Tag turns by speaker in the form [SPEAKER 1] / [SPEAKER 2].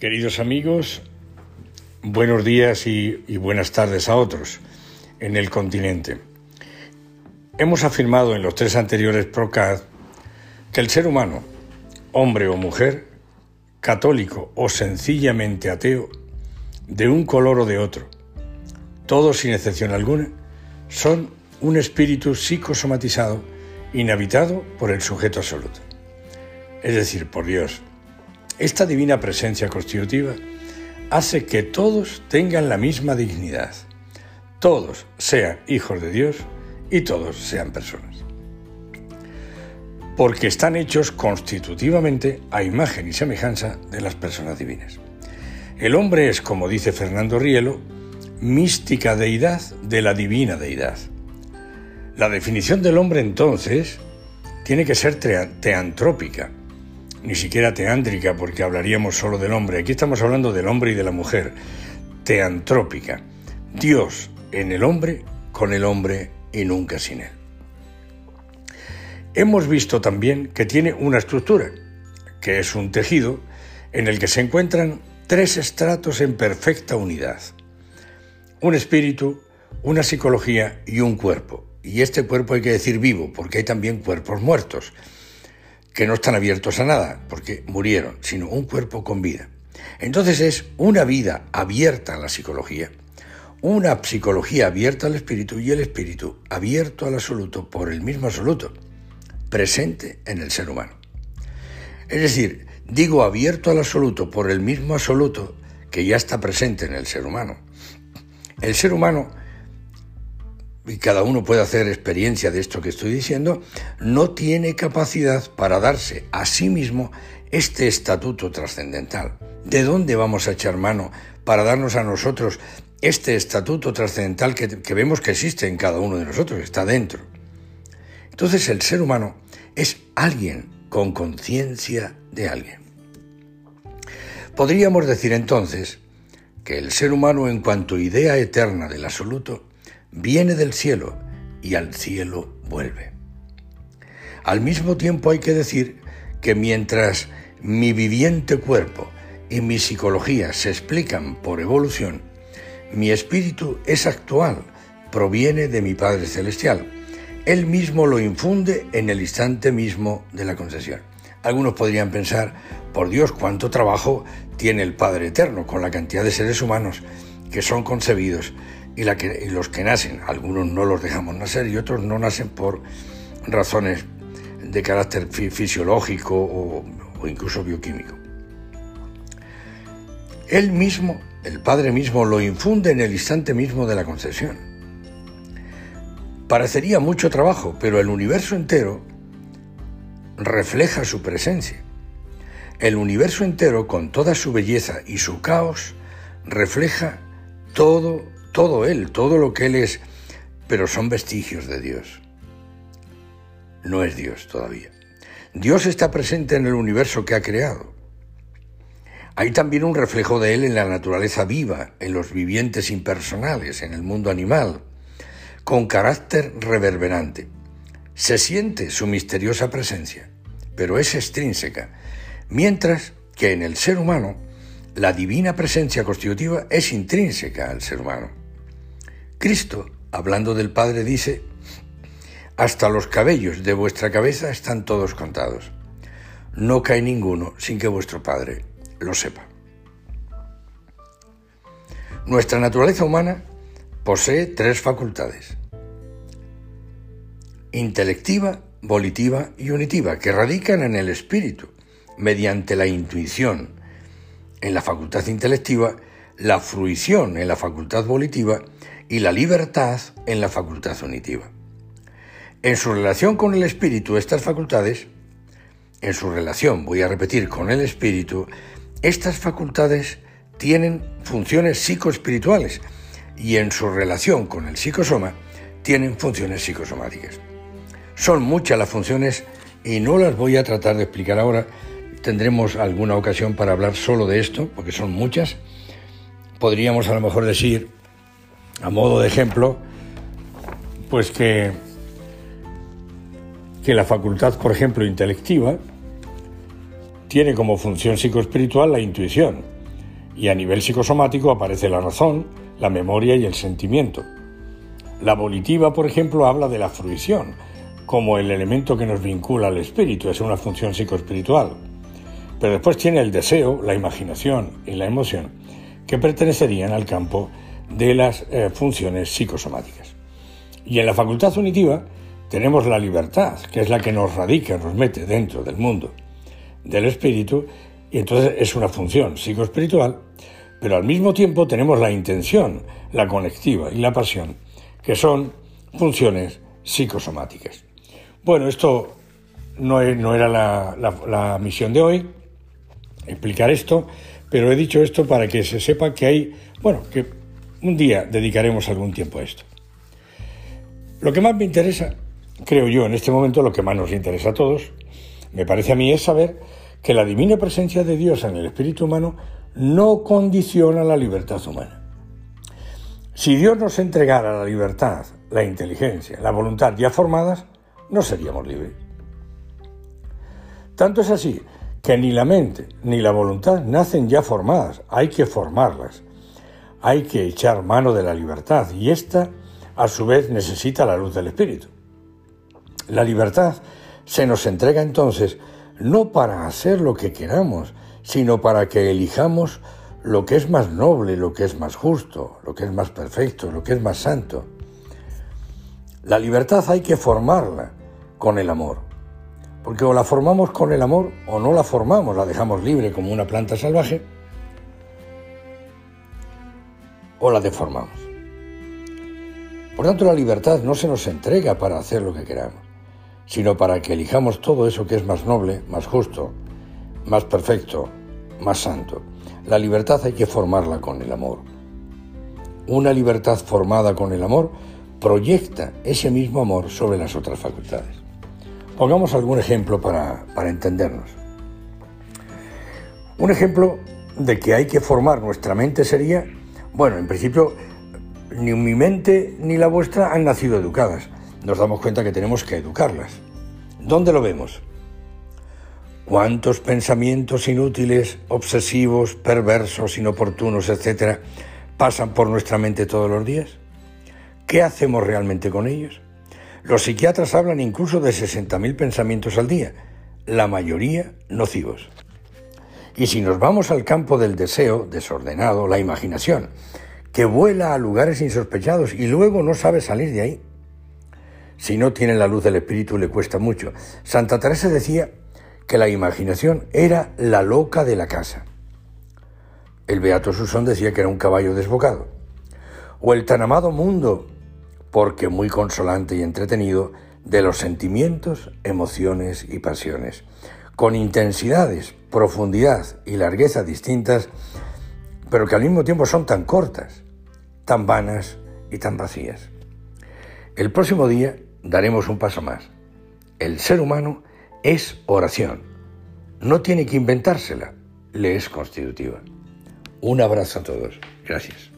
[SPEAKER 1] Queridos amigos, buenos días y, buenas tardes a otros en el continente. Hemos afirmado en los tres anteriores PROCAD que el ser humano, hombre o mujer, católico o sencillamente ateo, de un color o de otro, todos sin excepción alguna, son un espíritu psicosomatizado inhabitado por el sujeto absoluto, es decir, por Dios esta divina presencia constitutiva hace que todos tengan la misma dignidad, todos sean hijos de Dios y todos sean personas. Porque están hechos constitutivamente a imagen y semejanza de las personas divinas. El hombre es, como dice Fernando Rielo, mística deidad de la divina deidad. La definición del hombre entonces tiene que ser teantrópica, ni siquiera teántrica, porque hablaríamos solo del hombre. Aquí estamos hablando del hombre y de la mujer. Teantrópica. Dios en el hombre, con el hombre y nunca sin él. Hemos visto también que tiene una estructura, que es un tejido en el que se encuentran tres estratos en perfecta unidad. Un espíritu, una psicología y un cuerpo. Y este cuerpo hay que decir vivo, porque hay también cuerpos muertos que no están abiertos a nada, porque murieron, sino un cuerpo con vida. Entonces es una vida abierta a la psicología, una psicología abierta al espíritu y el espíritu abierto al absoluto por el mismo absoluto, presente en el ser humano. Es decir, digo abierto al absoluto por el mismo absoluto que ya está presente en el ser humano. El ser humano y cada uno puede hacer experiencia de esto que estoy diciendo, no tiene capacidad para darse a sí mismo este estatuto trascendental. ¿De dónde vamos a echar mano para darnos a nosotros este estatuto trascendental que, que vemos que existe en cada uno de nosotros, está dentro? Entonces el ser humano es alguien con conciencia de alguien. Podríamos decir entonces que el ser humano en cuanto idea eterna del absoluto viene del cielo y al cielo vuelve. Al mismo tiempo hay que decir que mientras mi viviente cuerpo y mi psicología se explican por evolución, mi espíritu es actual, proviene de mi Padre Celestial. Él mismo lo infunde en el instante mismo de la concesión. Algunos podrían pensar, por Dios, cuánto trabajo tiene el Padre Eterno con la cantidad de seres humanos que son concebidos y, los que nacen, algunos no los dejamos nacer y otros no nacen por razones de carácter fisiológico o, o incluso bioquímico. Él mismo, el Padre mismo, lo infunde en el instante mismo de la concesión. Parecería mucho trabajo, pero el universo entero refleja su presencia. El universo entero, con toda su belleza y su caos, refleja todo todo Él, todo lo que Él es, pero son vestigios de Dios. No es Dios todavía. Dios está presente en el universo que ha creado. Hay también un reflejo de Él en la naturaleza viva, en los vivientes impersonales, en el mundo animal, con carácter reverberante. Se siente su misteriosa presencia, pero es extrínseca, mientras que en el ser humano la divina presencia constitutiva es intrínseca al ser humano. Cristo, hablando del Padre, dice, hasta los cabellos de vuestra cabeza están todos contados. No cae ninguno sin que vuestro Padre lo sepa. Nuestra naturaleza humana posee tres facultades. Intelectiva, volitiva y unitiva, que radican en el espíritu, mediante la intuición, en la facultad intelectiva, la fruición en la facultad volitiva y la libertad en la facultad unitiva. En su relación con el espíritu, estas facultades, en su relación, voy a repetir, con el espíritu, estas facultades tienen funciones psicoespirituales y en su relación con el psicosoma tienen funciones psicosomáticas. Son muchas las funciones y no las voy a tratar de explicar ahora. Tendremos alguna ocasión para hablar solo de esto, porque son muchas. Podríamos a lo mejor decir a modo de ejemplo, pues que, que la facultad, por ejemplo, intelectiva, tiene como función psicoespiritual la intuición Y a nivel psicosomático aparece la razón, la memoria y el sentimiento. La volitiva, por ejemplo, habla de la fruición, como el elemento que nos vincula al espíritu, es una función psicoespiritual. Pero después tiene el deseo, la imaginación y la emoción, que pertenecerían al campo de las eh, funciones psicosomáticas. Y en la facultad unitiva tenemos la libertad, que es la que nos radica, nos mete dentro del mundo del espíritu, y entonces es una función psicoespiritual, pero al mismo tiempo tenemos la intención, la conectiva y la pasión, que son funciones psicosomáticas. Bueno, esto no, era la, la misión de hoy, explicar esto, pero he dicho esto para que se sepa que hay, bueno, que un día dedicaremos algún tiempo a esto. Lo que más me interesa, creo yo, en este momento, lo que más nos interesa a todos, me parece a mí, es saber que la divina presencia de Dios en el espíritu humano no condiciona la libertad humana. Si Dios nos entregara la libertad, la inteligencia, la voluntad ya formadas, no seríamos libres. Tanto es así que ni la mente ni la voluntad nacen ya formadas, hay que formarlas. Hay que echar mano de la libertad y ésta, a su vez, necesita la luz del Espíritu. La libertad se nos entrega entonces no para hacer lo que queramos, sino para que elijamos lo que es más noble, lo que es más justo, lo que es más perfecto, lo que es más santo. La libertad hay que formarla con el amor, porque o la formamos con el amor o no la formamos, la dejamos libre como una planta salvaje, o la deformamos. Por tanto, la libertad no se nos entrega para hacer lo que queramos, sino para que elijamos todo eso que es más noble, más justo, más perfecto, más santo. La libertad hay que formarla con el amor. Una libertad formada con el amor proyecta ese mismo amor sobre las otras facultades. Pongamos algún ejemplo para, para entendernos. Un ejemplo de que hay que formar nuestra mente sería, bueno, en principio, ni mi mente ni la vuestra han nacido educadas nos damos cuenta que tenemos que educarlas. ¿Dónde lo vemos? ¿Cuántos pensamientos inútiles, obsesivos, perversos, inoportunos, etcétera, pasan por nuestra mente todos los días? ¿Qué hacemos realmente con ellos? Los psiquiatras hablan incluso de 60.000 pensamientos al día, la mayoría nocivos. Y si nos vamos al campo del deseo desordenado, la imaginación, que vuela a lugares insospechados y luego no sabe salir de ahí, si no tiene la luz del espíritu le cuesta mucho. Santa Teresa decía que la imaginación era la loca de la casa. El Beato Susón decía que era un caballo desbocado. O el tan amado mundo, porque muy consolante y entretenido, de los sentimientos, emociones y pasiones, con intensidades, profundidad y largueza distintas, pero que al mismo tiempo son tan cortas, tan vanas y tan vacías. El próximo día daremos un paso más. El ser humano es oración. No tiene que inventársela, le es constitutiva. Un abrazo a todos. Gracias.